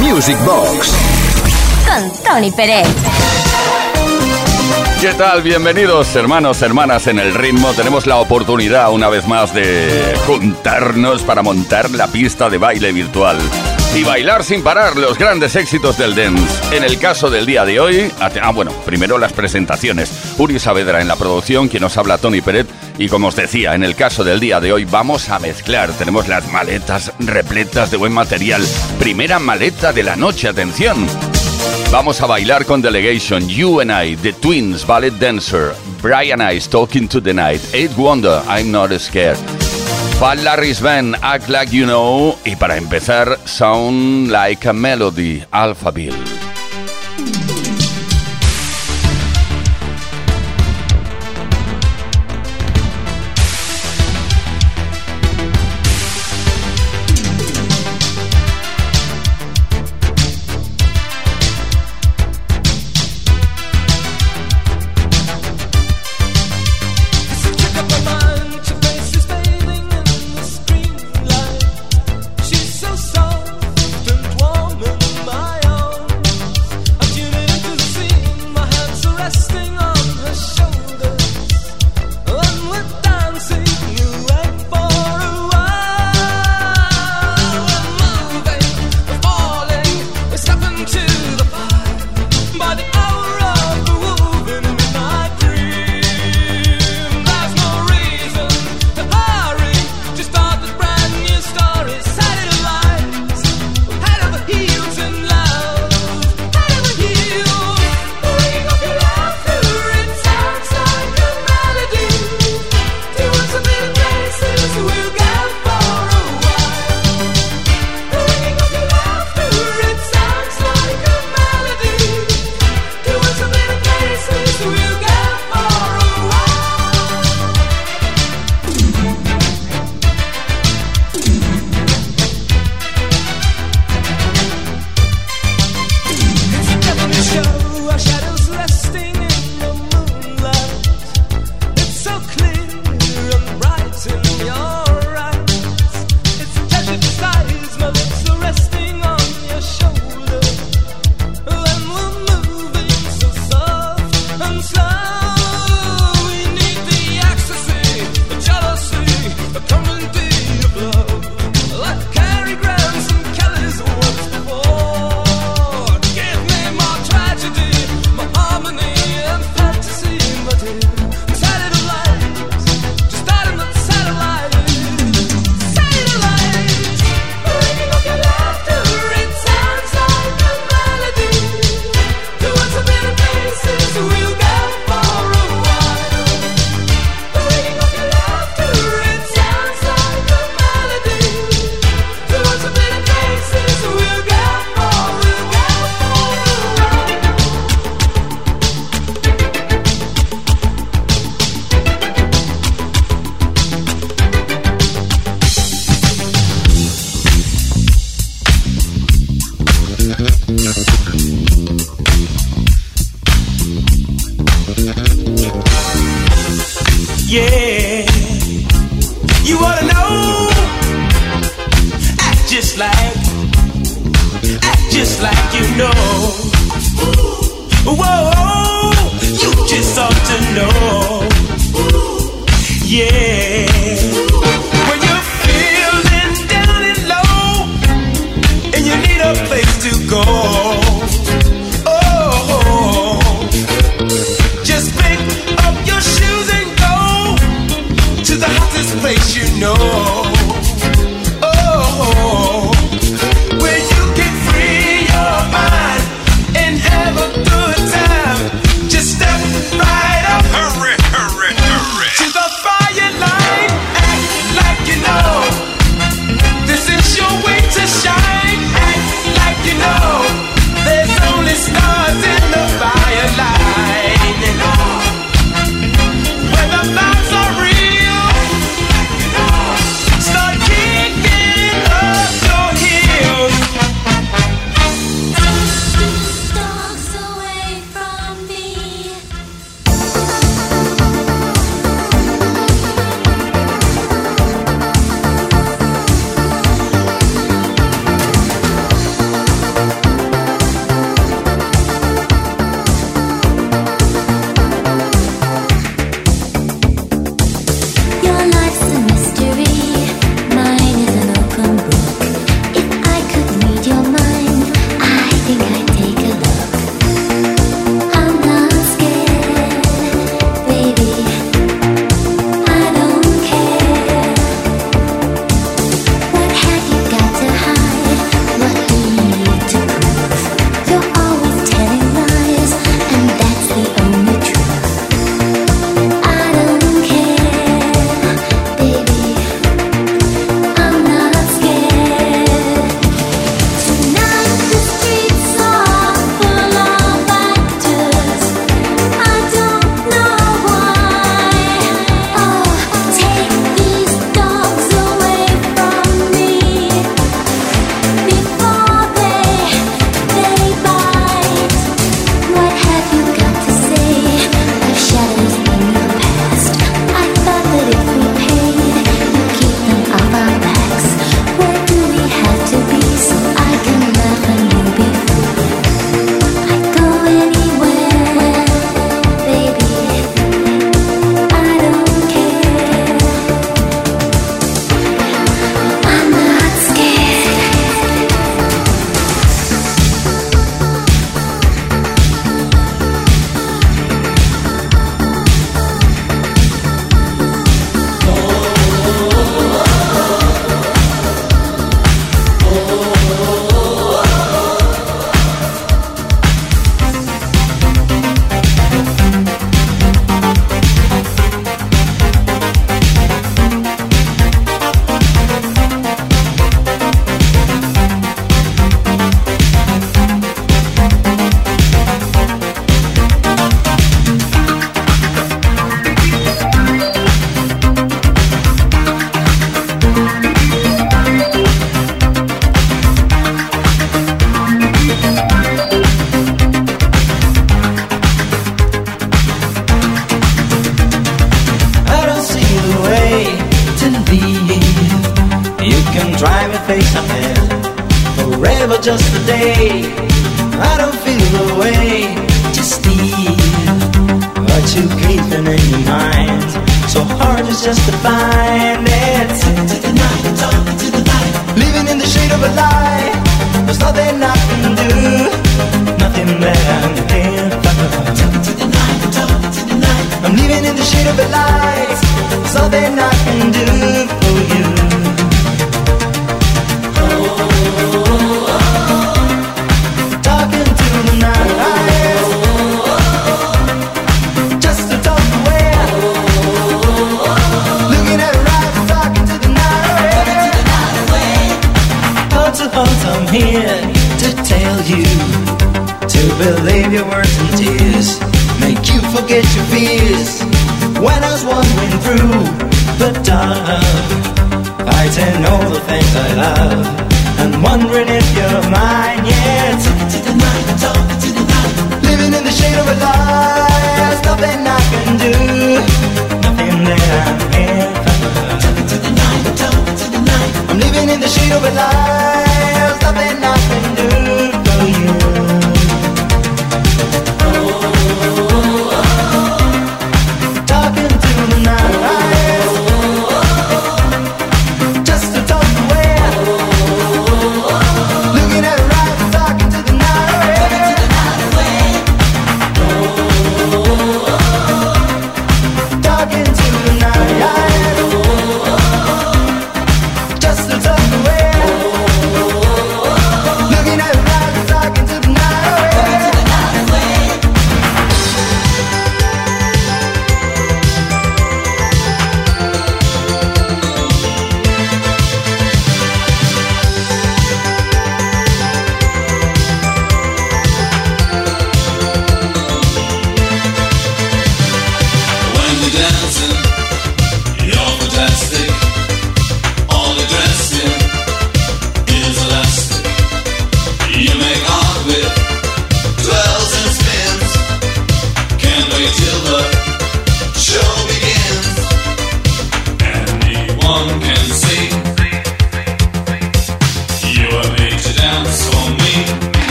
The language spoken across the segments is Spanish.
Music Box. Con Tony Pérez. ¿Qué tal? Bienvenidos hermanos, hermanas en el ritmo. Tenemos la oportunidad una vez más de juntarnos para montar la pista de baile virtual y bailar sin parar los grandes éxitos del dance. En el caso del día de hoy, ah bueno, primero las presentaciones. Uri Saavedra en la producción, quien nos habla Tony Peret. Y como os decía, en el caso del día de hoy vamos a mezclar. Tenemos las maletas repletas de buen material. Primera maleta de la noche, atención. Vamos a bailar con Delegation, You and I, The Twins, Ballet Dancer, Brian Ice, Talking to the Night, Eight Wonder, I'm Not Scared. Fat Larry's Band, Act Like You Know. Y para empezar, Sound Like a Melody, Alphaville. Yeah, you ought to know. Act just like, act just like you know. Whoa, you just ought to know. Yeah. Oh.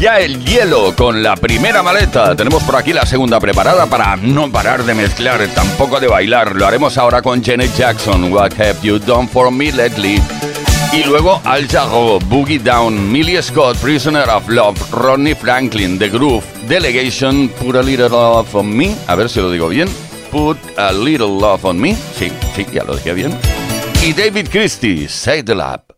Ya el hielo con la primera maleta. Tenemos por aquí la segunda preparada para no parar de mezclar, tampoco de bailar. Lo haremos ahora con Janet Jackson, What Have You Done For Me Lately. Y luego Al Jarreau, Boogie Down, Millie Scott, Prisoner of Love, Rodney Franklin, The Groove, Delegation, Put a Little Love on Me. A ver si lo digo bien. Put a Little Love on Me. Sí, sí, ya lo dije bien. Y David Christie, Say the Lab.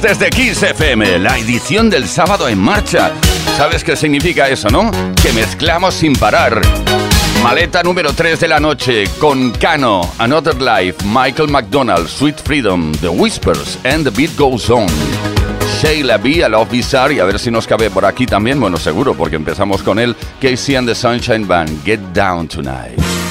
Desde Kiss FM, la edición del sábado en marcha. ¿Sabes qué significa eso, no? Que mezclamos sin parar. Maleta número 3 de la noche con Cano, Another Life, Michael McDonald, Sweet Freedom, The Whispers and The Beat Goes On. Sheila B, a Love Bizarre y a ver si nos cabe por aquí también, bueno seguro porque empezamos con él, Casey and the Sunshine Band, Get Down Tonight.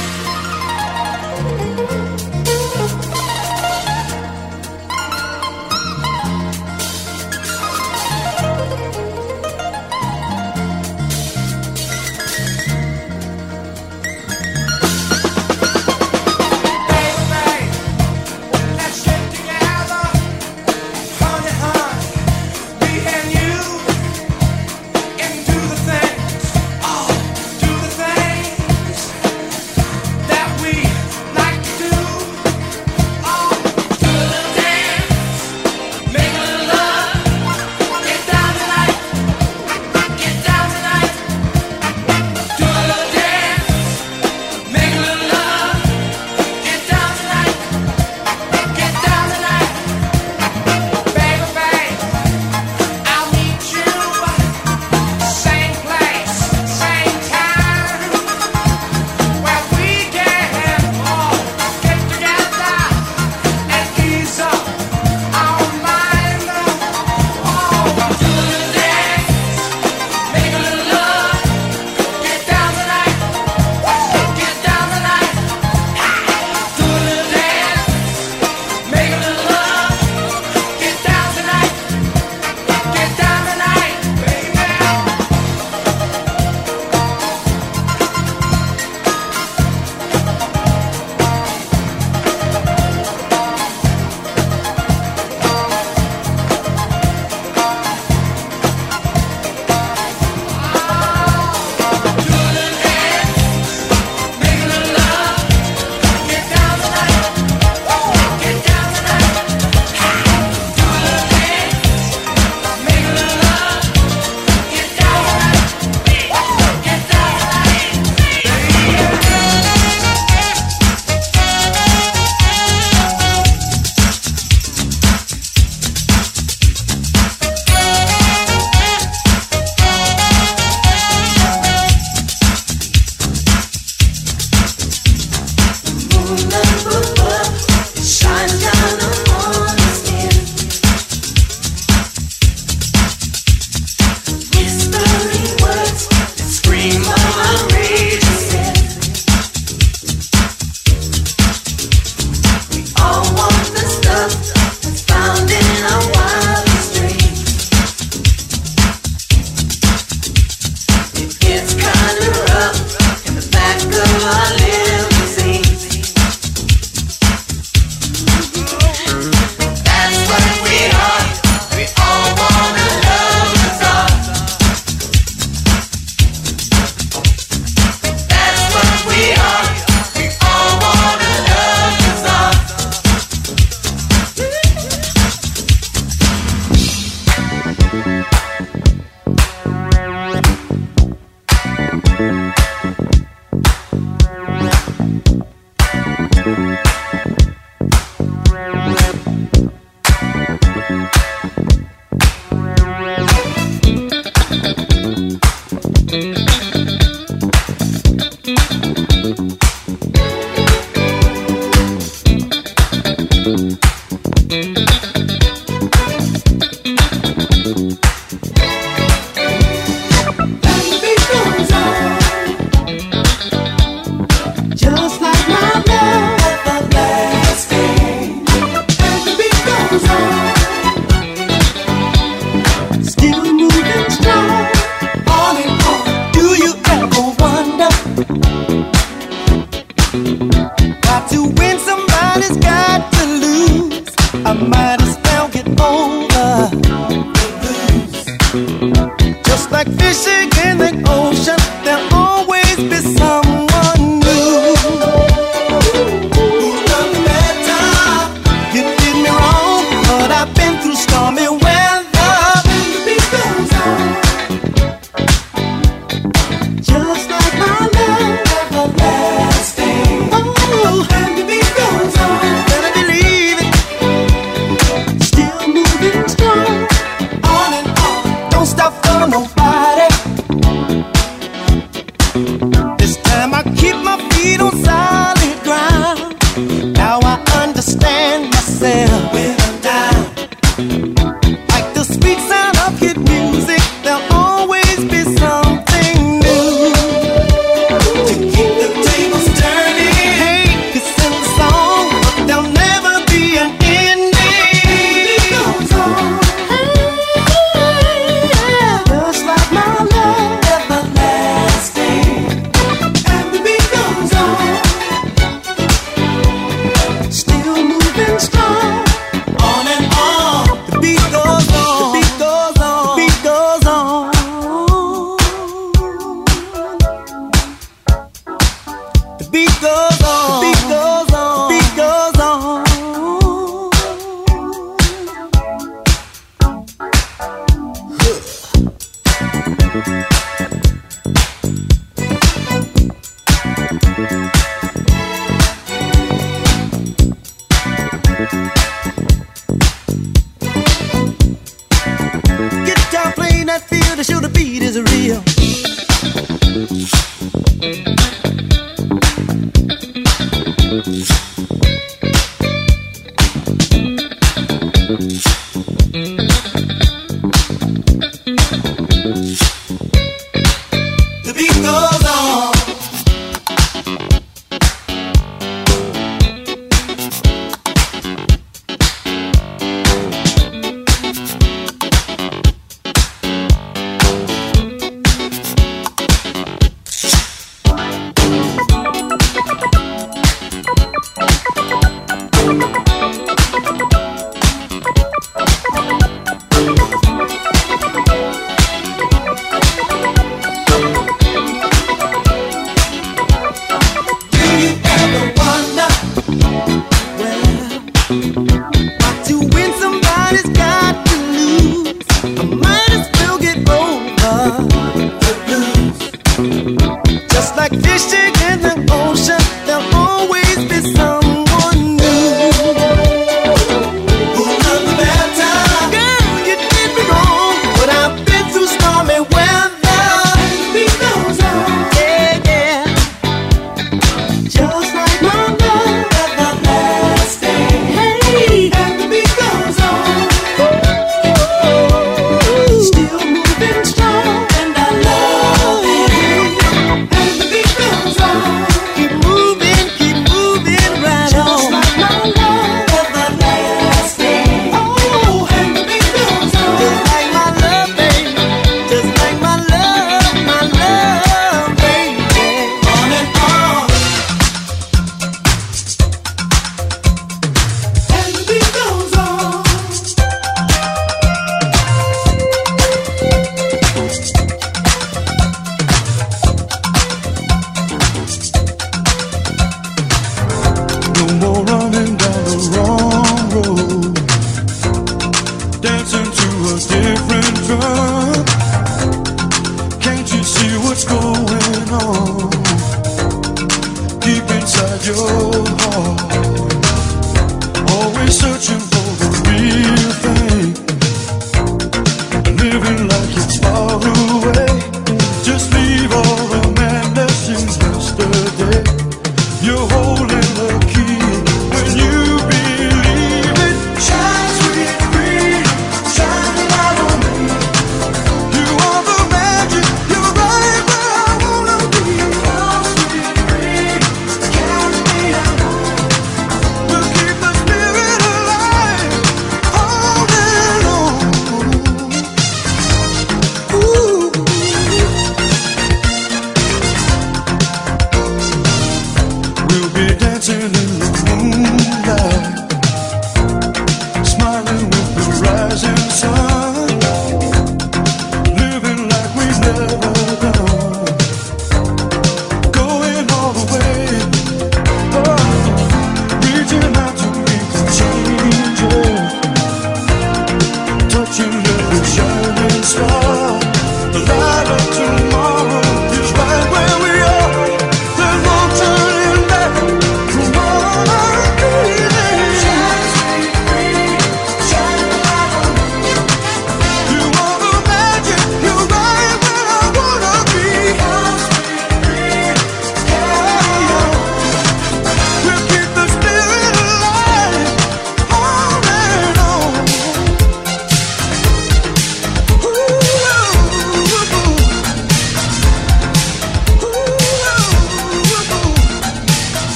searching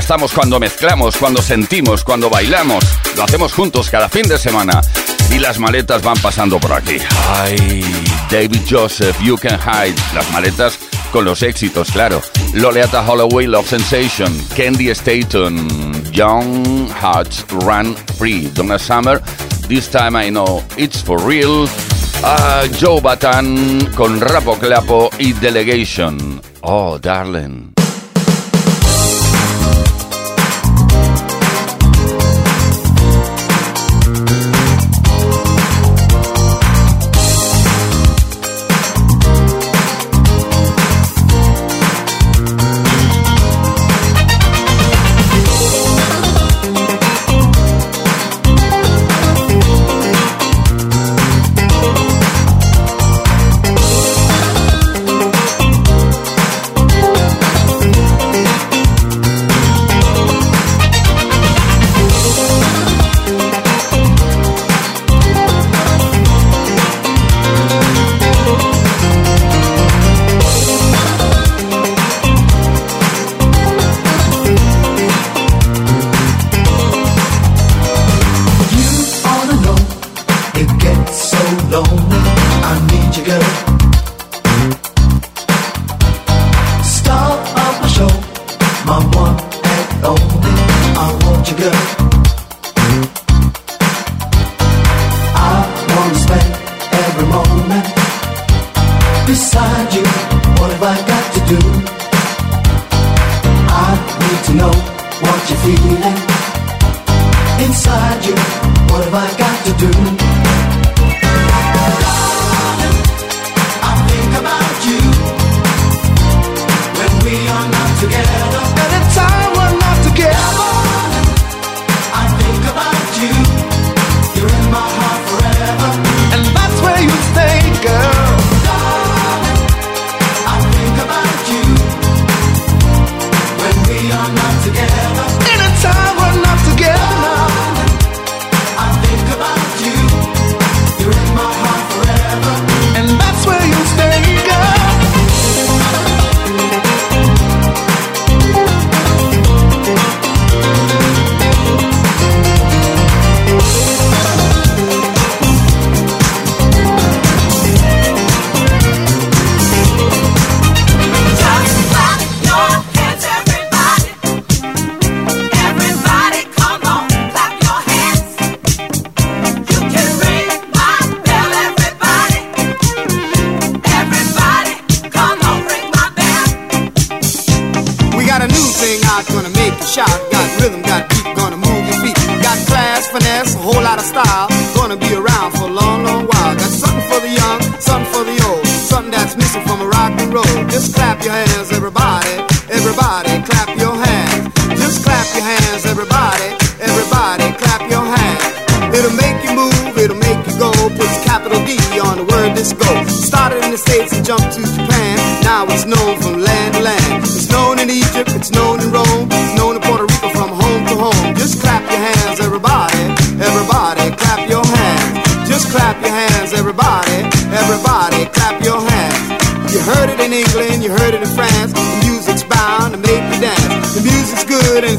Estamos cuando mezclamos, cuando sentimos, cuando bailamos. Lo hacemos juntos cada fin de semana. Y las maletas van pasando por aquí. Ay, David Joseph, You Can Hide. Las maletas con los éxitos, claro. Loleata Holloway, Love Sensation. Candy Staton, Young Hearts Run Free. Donna Summer, This Time I Know It's For Real. Uh, Joe Batan con Rapo Clapo y Delegation. Oh, darling. what you feeling inside you. What have I got to do?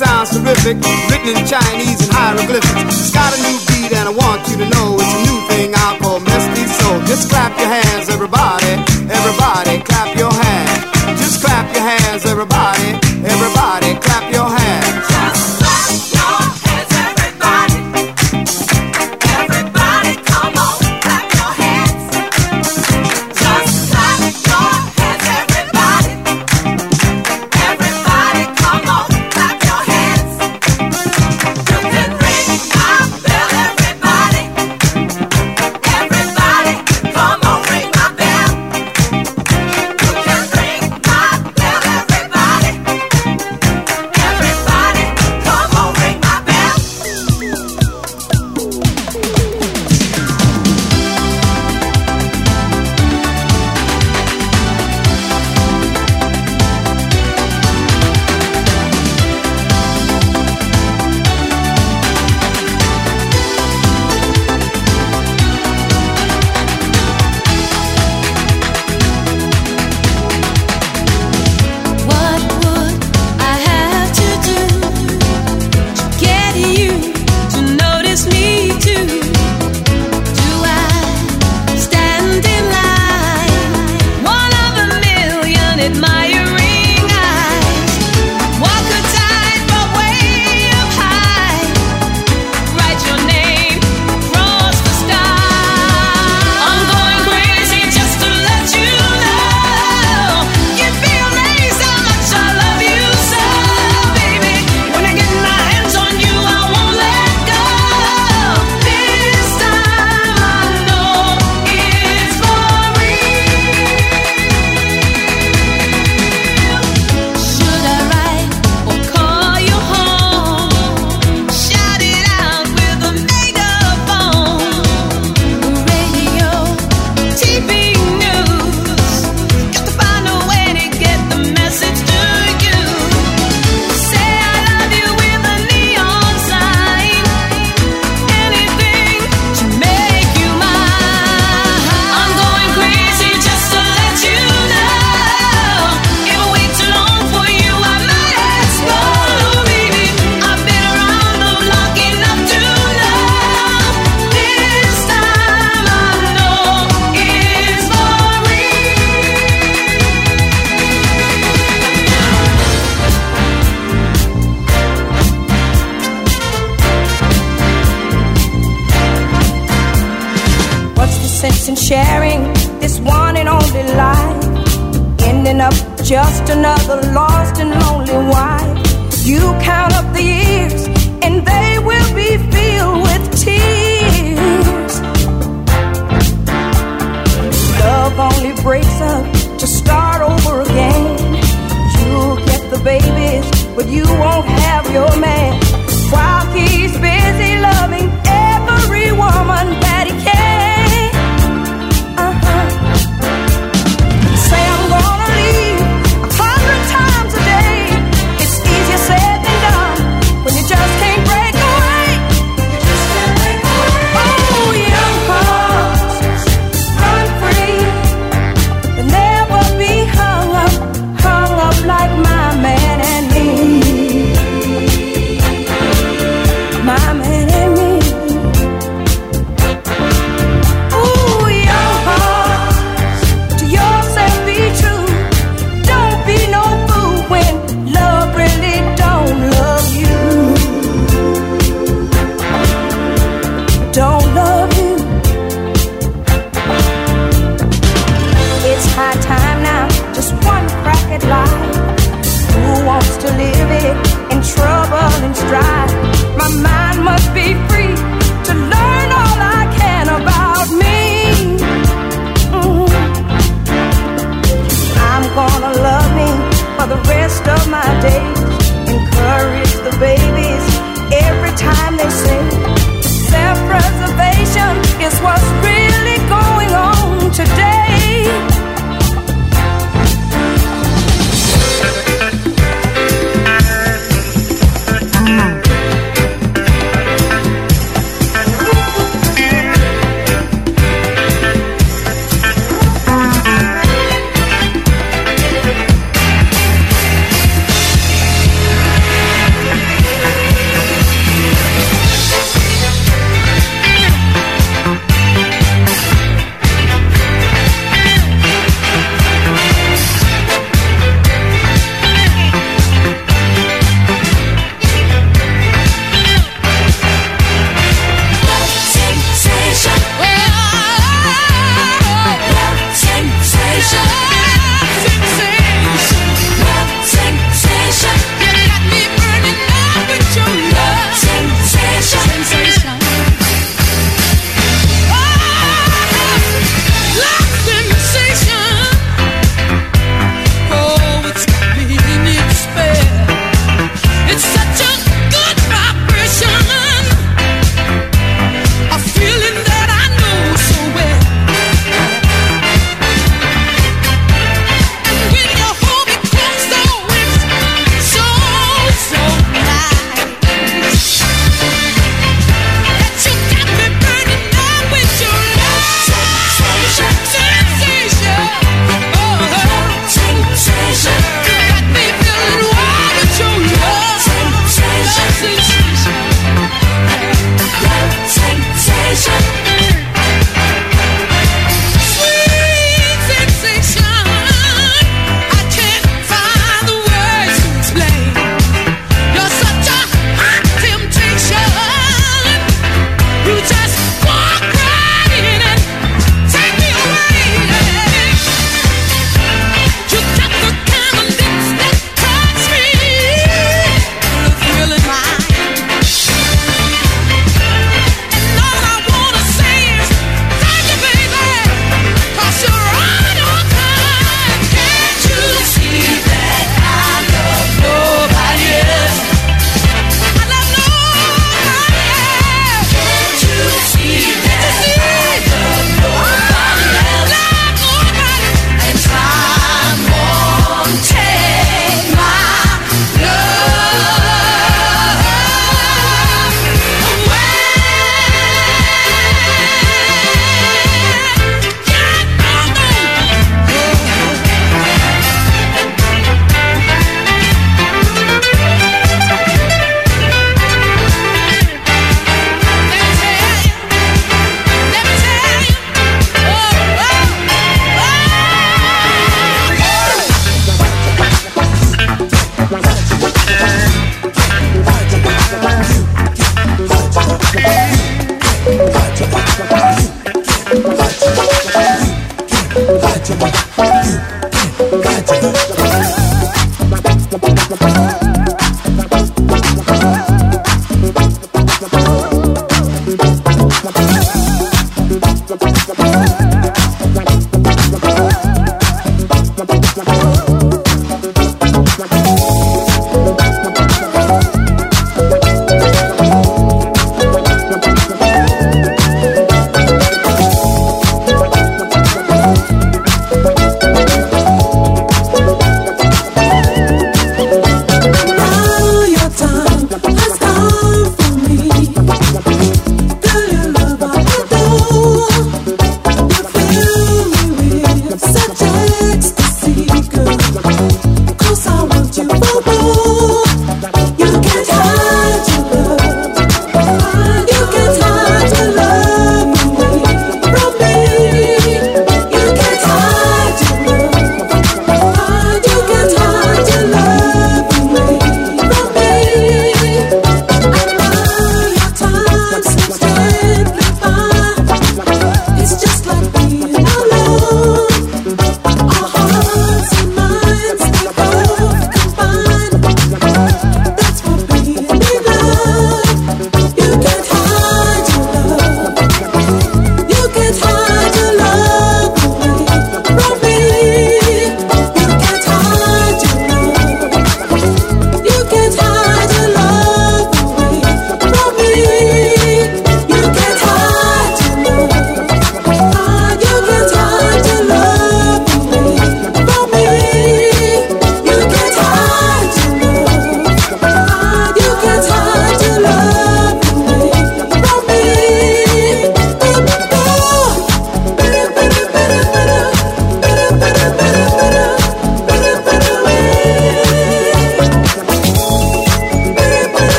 Written in Chinese and hieroglyphics. It's got a new beat and I want you to know it's a new thing I call Misty Soul. Just clap your hands,